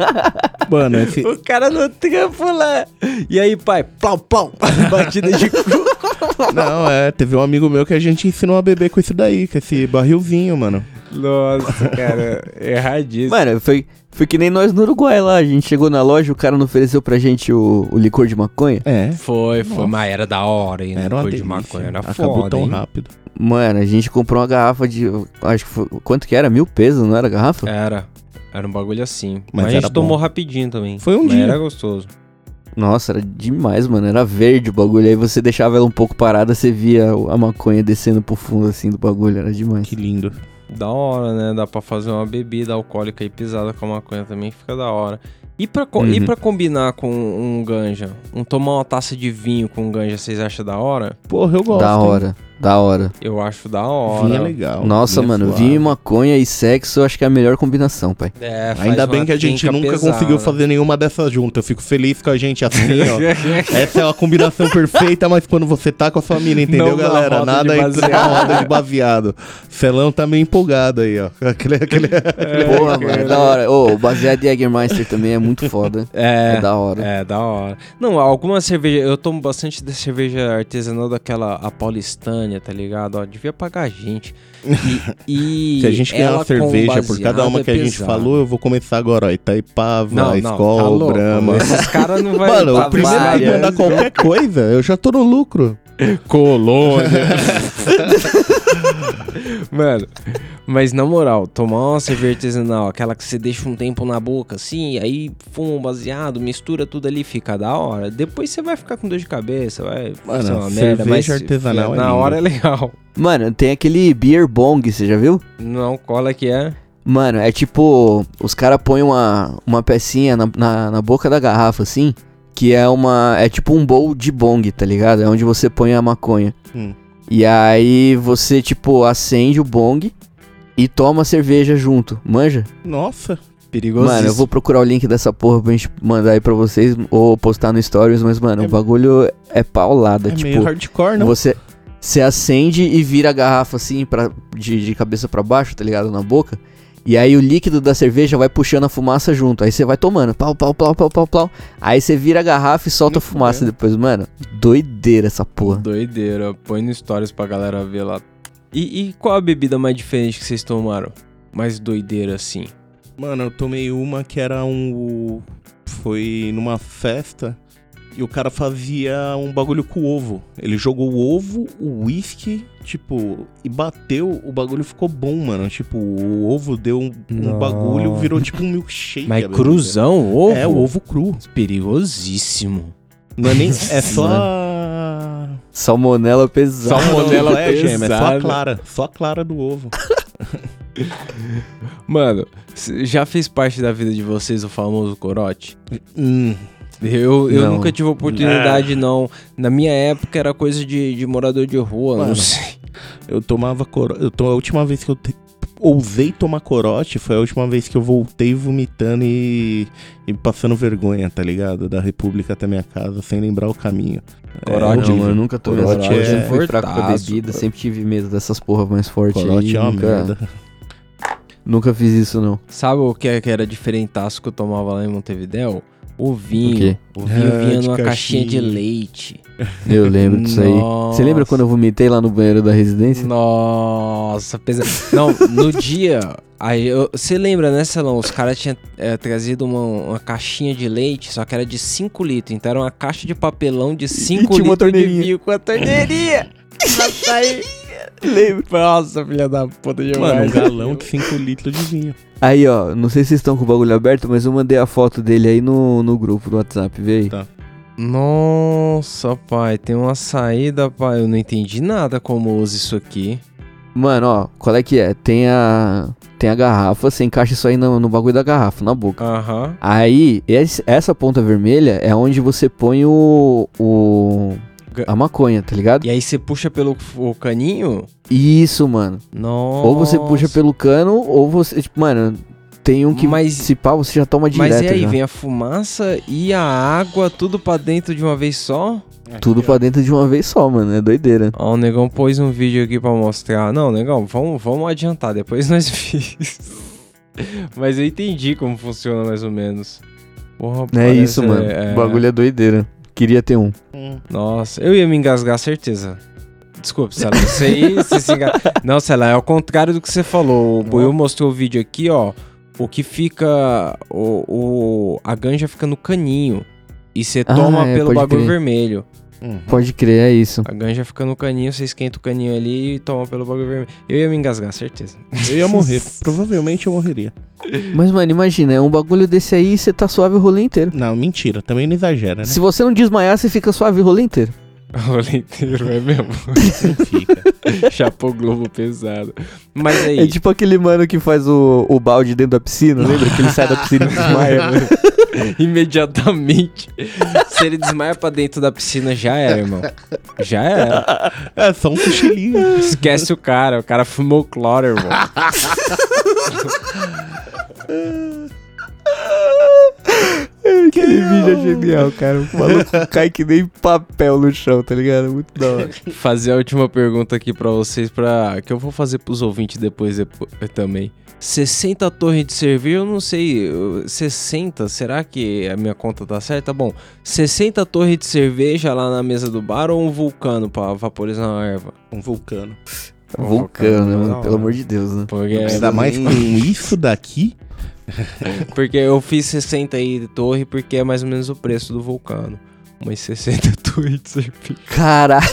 Mano, esse, o cara no trampo lá. E aí, pai, plau, plau. Batida de coco. Não, é, teve um amigo meu que a gente ensinou a beber com isso daí, com esse barrilzinho, mano. Nossa, cara, erradíssimo. Mano, foi, foi que nem nós no Uruguai lá. A gente chegou na loja, o cara não ofereceu pra gente o, o licor de maconha. É. Foi, foi, Nossa. mas era da hora, hein? Era Depois de maconha, era Acabou foda, tão hein? rápido. Mano, a gente comprou uma garrafa de. Acho que foi. Quanto que era? Mil pesos, não era a garrafa? Era. Era um bagulho assim. Mas Mas, a gente era bom. tomou rapidinho também. Foi um Mas dia. Era gostoso. Nossa, era demais, mano. Era verde o bagulho. Aí você deixava ela um pouco parada, você via a maconha descendo pro fundo assim do bagulho. Era demais. Que lindo. Da hora, né? Dá pra fazer uma bebida alcoólica e pisada com a maconha também, fica da hora. E pra, co- e Uhum. pra combinar com um ganja? Um tomar uma taça de vinho com um ganja, vocês acham da hora? Porra, eu gosto. da hein? Da hora. Eu acho da hora. Vinho é legal. Nossa, é mano, suave. vinho, maconha e sexo eu acho que é a melhor combinação, pai. É, faz Ainda uma bem que a gente nunca pesada. conseguiu fazer nenhuma dessas juntas. Eu fico feliz com a gente assim, ó. Essa é a combinação perfeita, mas quando você tá com a família, entendeu, Não galera? roda Nada de entra na roda de baseado. Celão tá meio empolgado aí, ó. Aquele, aquele... Porra, mano, é da hora. Ô, o baseado de Jägermeister também é muito foda. É, É da hora. É, da hora. Não, alguma cerveja. Eu tomo bastante da cerveja artesanal daquela a tá ligado? Ó, devia pagar a gente. E, e Se a gente ganhar uma cerveja por cada uma é que a gente pesado. falou, eu vou começar agora, ó. Itaipava, Não, não, tá louco. Brahma. Esses caras não Mano, o primeiro que mandar qualquer coisa, eu já tô no lucro. Colônia. Mano, mas na moral, tomar uma cerveja artesanal, aquela que você deixa um tempo na boca assim, aí fuma um baseado, mistura tudo ali, fica da hora. Depois você vai ficar com dor de cabeça, vai Mano, ser uma merda, mas cerveja artesanal é na hora é legal. Mano, tem aquele beer bong, você já viu? Não, cola que é? Mano, é tipo, os caras põem uma, uma pecinha na, na, na boca da garrafa, assim, que é uma, é tipo um bowl de bong, tá ligado? É onde você põe a maconha. Hum. E aí você, tipo, acende o bong e toma cerveja junto, manja? Nossa. Perigoso. Mano, eu vou procurar o link dessa porra pra gente mandar aí pra vocês ou postar no Stories, mas, mano, É- o bagulho é paulada, É tipo... meio hardcore, não? Você, você acende e vira a garrafa assim pra, de, de cabeça pra baixo, tá ligado? Na boca. E aí o líquido da cerveja vai puxando a fumaça junto. Aí você vai tomando, pau, pau, pau, pau, pau, pau. Aí você vira a garrafa e solta a fumaça fudendo. depois. Mano, doideira essa porra. Doideira, põe no stories pra galera ver lá. E, e qual a bebida mais diferente que vocês tomaram? Mais doideira assim. Mano, eu tomei uma que era um. Foi numa festa e o cara fazia um bagulho com ovo. Ele jogou o ovo, o uísque, tipo, e bateu, o bagulho ficou bom, mano. Tipo, o ovo deu um, um bagulho, virou tipo um milkshake. Mas cruzão, ovo? É, o ovo cru. Perigosíssimo. Não é nem. É só. Salmonela pesada. Salmonela é, gema, é só a pesada. clara. Só a clara do ovo. Mano, já fez parte da vida de vocês o famoso corote? Hum. Eu, eu Não. nunca tive oportunidade, não. Na minha época era coisa de, de morador de rua, não Mano, sei. Eu tomava corote. Eu to... A última vez que eu te- ousei tomar corote foi a última vez que eu voltei vomitando e... e passando vergonha, tá ligado? Da República até minha casa, sem lembrar o caminho. Corote, não, horrível. mano, eu nunca tomei essa Corote porra. é Sempre fui fraco pra bebida, sempre tive medo dessas porra mais fortes Corote aí. é uma nunca, merda. nunca fiz isso, não. Sabe o que, é- que era diferentaço que eu tomava lá em Montevidéu? O vinho. O? O vinho Ah, vinha de numa caixinha de caixinha. leite. Eu lembro disso aí. Você lembra quando eu vomitei lá no banheiro da residência? Nossa, pesado. Não, no dia. Você lembra, né, Celão? Os caras tinham é, trazido uma, uma caixinha de leite, só que era de 5 litros. Então era uma caixa de papelão de 5 tinha uma litros de torneirinha. vinho com a torneirinha. Pra sair. Lembro. Nossa, filha da puta demais. Mano, um galão de 5 litros de vinho. Aí, ó, não sei se vocês estão com o bagulho aberto, mas eu mandei a foto dele aí no, no grupo do WhatsApp, vê aí. Tá. Nossa, pai, tem uma saída, pai. Eu não entendi nada como usa isso aqui. Mano, ó, qual é que é? Tem a. Tem a garrafa, você encaixa isso aí no, no bagulho da garrafa, na boca. Aham. Aí, esse- essa ponta vermelha é onde você põe o. o a maconha, tá ligado? E aí você puxa pelo o caninho? Isso, mano. Nossa. Ou você puxa pelo cano, ou você. Tipo, mano, tem um que. Mas- se pá, você já toma direto. Mas e aí, já. vem a fumaça e a água, tudo pra dentro de uma vez só? Tudo pra dentro de uma vez só, mano. É doideira. Ó, o Negão pôs um vídeo aqui pra mostrar. Não, Negão, vamos, vamos adiantar, depois nós. Mas eu entendi como funciona mais ou menos. Porra, É parece- isso, mano. é- O bagulho é doideira. Queria ter um. Hum. Nossa, eu ia me engasgar, certeza. Desculpa, você aí, você se enga... Não, Cela, é ao contrário do que você falou. O Buiu mostrou o vídeo aqui, ó. O que fica. O, o, a ganja fica no caninho. E você Ah, toma é, pelo bagulho crer. vermelho. Uhum. Pode crer, é isso. A ganja fica no caninho, você esquenta o caninho ali e toma pelo bagulho vermelho. Eu ia me engasgar, certeza. Eu ia morrer. Provavelmente eu morreria. Mas, mano, imagina, é um bagulho desse aí você tá suave o rolê inteiro. Não, mentira. Também não exagera, né? Se você não desmaiar, você fica suave o rolê inteiro. O rolê inteiro, é mesmo. Não fica. Chapou Globo pesado. Mas aí. É tipo aquele mano que faz o, o balde dentro da piscina, lembra? Que ele sai da piscina e desmaia. imediatamente. Se ele desmaia pra dentro da piscina, já era, irmão. Já era. É, só um cochilinho. Esquece o cara, o cara fumou cloro, irmão. Aquele vídeo é genial, cara. O maluco cai que nem papel no chão, tá ligado? Muito da hora. Fazer a última pergunta aqui pra vocês, pra... que eu vou fazer pros ouvintes depois, depois também. 60 torres de cerveja, eu não sei. eu- 60, será que a minha conta tá certa? Bom, 60 torres de cerveja lá na mesa do bar ou um vulcano pra vaporizar uma erva? Um vulcano. Vulcano, né, da mano? Pelo amor de Deus, né? Porque, Ainda mais com isso daqui. porque eu fiz 60 aí de torre porque é mais ou menos o preço do vulcano. Umas 60 torres de cerveja. Caralho.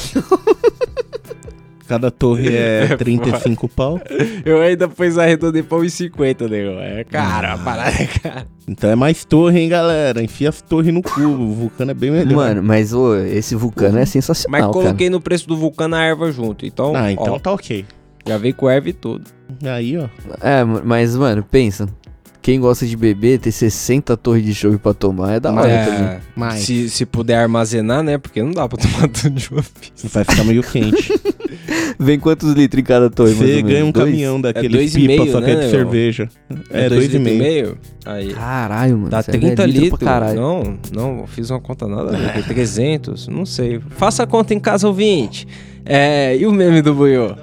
Cada torre é 35 pau. Eu ainda pus arredondei pra 1,50, nego. É caro, a parada é cara. Então é mais torre, hein, galera? Enfia as torres no cu. O vulcano é bem melhor. Mano, mas ô, esse vulcano é Mas sensacional, cara. coloquei no preço do vulcano a erva junto. Então, Ah, então ó, tá ok. já veio com erva e tudo. Aí, ó. É, mas, mano, pensa. Quem gosta de beber, ter 60 torres de chopp pra tomar é da hora também. É, Mas se, se puder armazenar, né? Porque não dá pra tomar tudo de uma vez. vai ficar meio quente. Vem quantos litros em cada torre, mais ou Você ganha um Dois? caminhão daquele dois e pipa, meio, só que é né, de meu? cerveja. É, dois dois e litros meio. Aí. Caralho, mano. Dá você é 30 litro litros. caralho. Não, não, fiz uma conta nada ver. 300, não sei. Faça a conta em casa, ouvinte. É, e o meme do Buiô?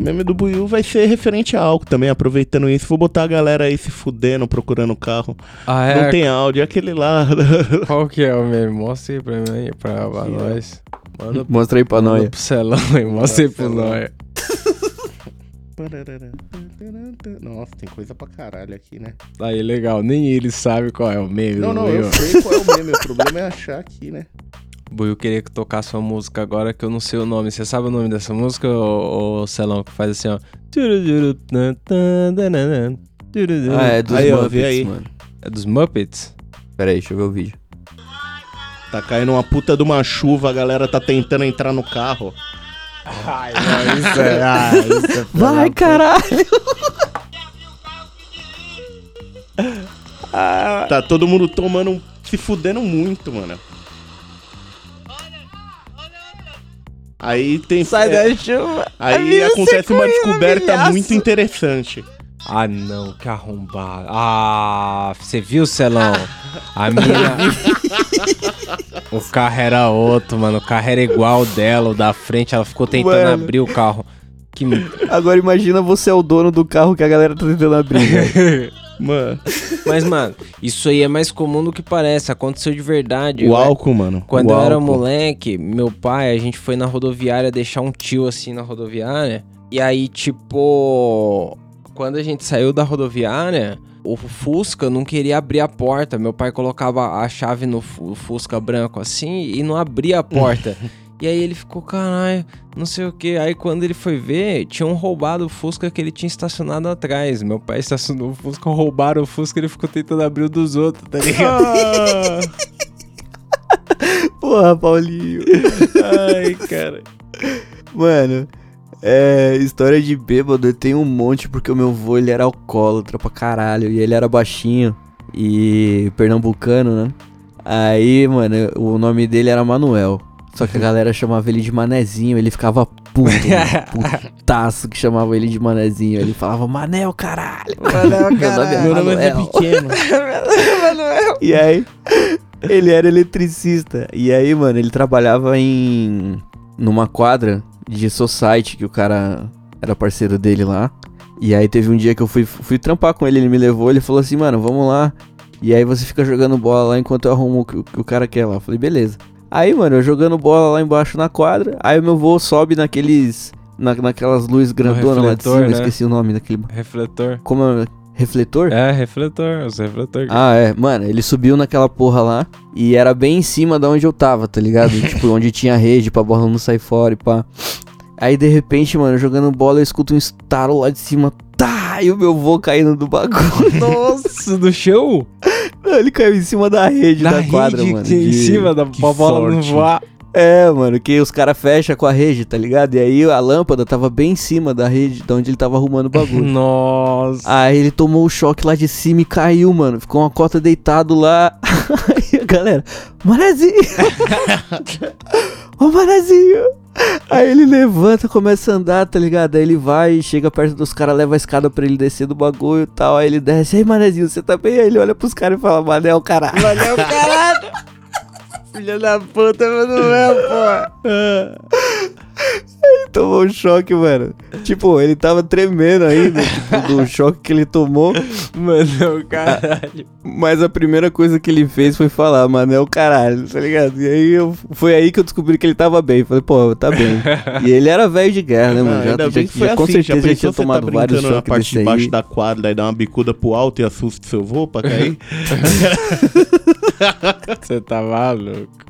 Meme do Buiu vai ser referente a álcool também, aproveitando isso. Vou botar a galera aí se fudendo, procurando carro. Ah, Não tem áudio, é aquele lá. Qual que é o meme? Mostra aí pra mim, aí, pra, pra nós. Manda, Mostra aí pra manda nós. pro celão aí, mostra aí pro nós. Nossa, tem coisa pra caralho aqui, né? Aí, legal. Nem ele sabe qual é o meme Não, não, eu sei qual é o meme. O problema é achar aqui, né? Buiu queria que tocasse uma música agora que eu não sei o nome. Você sabe o nome dessa música, ô, ô Celão, que faz assim, ó. Ah, é dos Aí, Muppets, aí. mano. É dos Muppets? Pera aí, deixa eu ver o vídeo. Tá caindo uma puta de uma chuva, a galera tá tentando entrar no carro. Ai, não, isso é. Ah, isso é Vai, caralho! Tá todo mundo tomando, se fudendo muito, mano. Aí tem. é, chuva! Aí acontece uma descoberta muito interessante. Ah, não, que arrombado. Ah, você viu, Celão? A minha. o carro era outro, mano. O carro era igual ao dela, o da frente. Ela ficou tentando Mano. abrir o carro. Que. Agora imagina você é o dono do carro que a galera tá tentando abrir, velho. Mano, Mas, mano, isso aí é mais comum do que parece. Aconteceu de verdade. o álcool, mano. Quando o eu era álcool. moleque, meu pai, a gente foi na rodoviária deixar um tio assim na rodoviária. E aí, tipo, quando a gente saiu da rodoviária, o Fusca não queria abrir a porta. Meu pai colocava a chave no fu- Fusca branco assim e não abria a porta. e aí ele ficou, caralho, não sei o que. Aí quando ele foi ver, tinham roubado o Fusca que ele tinha estacionado atrás. Meu pai estacionou o Fusca, roubaram o Fusca, ele ficou tentando abrir o dos outros, tá ligado? Ah, Porra, Paulinho. Ai, cara. Mano, é. História de bêbado, eu tenho um monte porque o meu avô ele era alcoólatra pra caralho. E ele era baixinho. E pernambucano, né? Aí, mano, o nome dele era Manuel. Só que a galera chamava ele de Manezinho, ele ficava puto, mano, putaço que chamava ele de Manezinho. Ele falava, Manel, caralho. Manel, caralho. meu nome é Manuel." pequeno. E aí, ele era eletricista. E aí, mano, ele trabalhava em. numa quadra de society que o cara era parceiro dele lá. E aí teve um dia que eu fui, fui trampar com ele, ele me levou, ele falou assim, mano, vamos lá. E aí você fica jogando bola lá enquanto eu arrumo o que o cara quer lá. Eu falei, beleza. Aí, mano, eu jogando bola lá embaixo na quadra, aí o meu voo sobe naqueles. Na, naquelas luzes grandonas lá de cima, eu né? esqueci o nome daquele. Refletor. Como é? Refletor? É, refletor, os refletor. Ah, é. Mano, ele subiu naquela porra lá e era bem em cima da onde eu tava, tá ligado? tipo, onde tinha rede pra bola não sair fora e pá. Aí, de repente, mano, jogando bola, eu escuto um estalo lá de cima. Tá! E o meu voo caindo do bagulho. Nossa, do chão? Não, ele caiu em cima da rede Na da quadra, rede, mano. que em de- cima da bola não sorte. voar. É, mano, que os caras fecham com a rede, tá ligado? E aí a lâmpada tava bem em cima da rede, de onde ele tava arrumando o bagulho. Nossa. Aí ele tomou o choque lá de cima e caiu, mano. Ficou uma cota deitado lá. Aí galera, Manezinho! Ô Manezinho! Aí ele levanta, começa a andar, tá ligado? Aí ele vai, chega perto dos caras, leva a escada pra ele descer do bagulho e tal. Aí ele desce, aí Manezinho, você tá bem? Aí ele olha pros caras e fala, Manel, caralho. Manel, caralho! Filha da puta, mas não é, pô. Tomou um choque, mano. Tipo, ele tava tremendo ainda, tipo, do choque que ele tomou. Mano, caralho. Mas a primeira coisa que ele fez foi falar, mano, é o caralho, tá ligado? E aí eu, foi aí que eu descobri que ele tava bem. Falei, pô, tá bem. E ele era velho de guerra, né, mano? Ah, Já, já, bem que foi já, com assim, certeza já tinha tá tomado vários brincando na choques parte de baixo aí. da quadra e dá uma bicuda pro alto e assusta seu vô pra cair. Você tá maluco.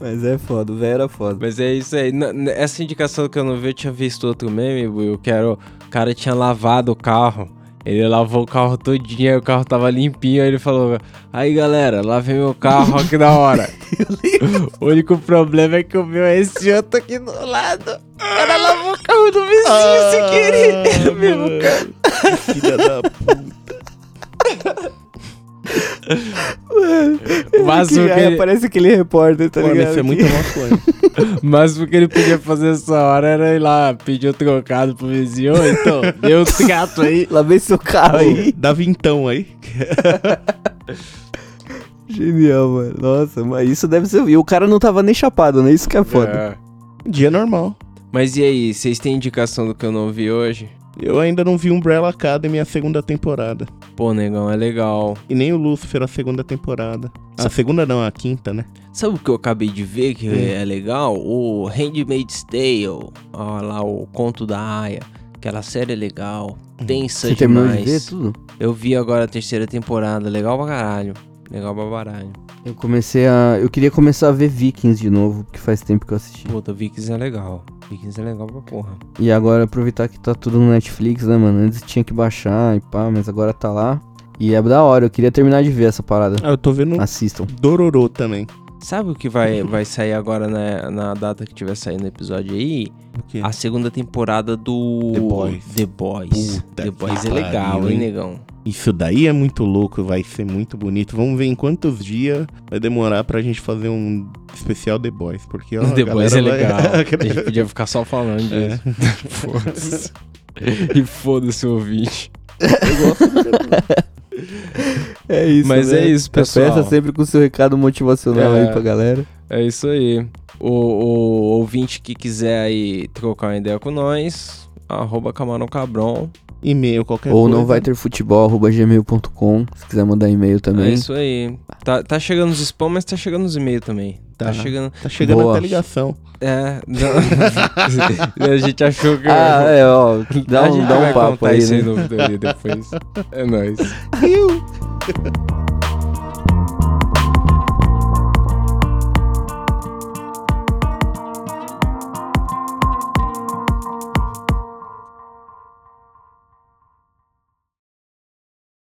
Mas é foda, o velho era foda. Mas é isso aí. Essa indicação que eu não vi, eu tinha visto outro meme, Will, que era o cara tinha lavado o carro. Ele lavou o carro todinho, aí o carro tava limpinho, aí ele falou: Aí galera, lavei meu carro, ó que da hora. o único problema é que o meu é esse outro aqui do lado. O cara lavou o carro do vizinho sem querer. É o mesmo cara. Filha da puta. Mas Que- o que aí ele- aparece aquele repórter, tá Mano, ligado? isso é muita maconha. Mas o que ele podia fazer essa hora era ir lá pedir o trocado pro vizinho. Então, deu o trato aí. Lavei seu carro aí. Dá vintão aí. Genial, mano. Nossa, mas isso deve ser. E o cara não tava nem chapado, né? Isso que é foda. É. Dia normal. Mas e aí, vocês têm indicação do que eu não vi hoje? Eu ainda não vi Umbrella Academy a segunda temporada. Pô, negão, é legal. E nem o Lucifer a segunda temporada. A segunda não, a quinta, né? Sabe o que eu acabei de ver que Hum. é legal? O Handmaid's Tale. Ó lá, o Conto da Aya. Aquela série é legal. Tensa Você terminou demais. de ver tudo? Eu vi agora a terceira temporada. Legal pra caralho. Legal pra baralho. Eu comecei a. Eu queria começar a ver Vikings de novo, porque faz tempo que eu assisti. Puta, Vikings é legal. Vikings é legal pra porra. E agora aproveitar que tá tudo no Netflix, né, mano? Antes tinha que baixar e pá, mas agora tá lá. E é da hora, eu queria terminar de ver essa parada. Ah, eu tô vendo Assistam. Dororô também. Sabe o que vai, vai sair agora na, na data que tiver saindo o episódio aí? O quê? A segunda temporada do The Boys. The Boys. Puta The Boys que é legal, pariu, hein? negão? Isso daí é muito louco, vai ser muito bonito. Vamos ver em quantos dias vai demorar pra gente fazer um especial The Boys, porque ó, a The Boys é vai- legal. A gente podia ficar só falando É. disso. Foda-se. E foda-se o ouvinte. É isso, Mas é isso, pessoal. Peça sempre com seu recado motivacional É. aí pra galera. É isso aí. O, o ouvinte que quiser aí trocar uma ideia com nós, arroba Camarão Cabron. E-mail, qualquer Ou coisa. não vai ter futebol, arroba gmail.com, se quiser mandar e-mail É também. isso aí. Tá, tá chegando nos spam, mas tá chegando nos e-mails também. Tá, Tá. chegando. Tá chegando Boa. até ligação. É. não- a gente achou que. Ah, é, ó, dá a um, gente dá um papo aí, aí né? vídeo depois. É nóis.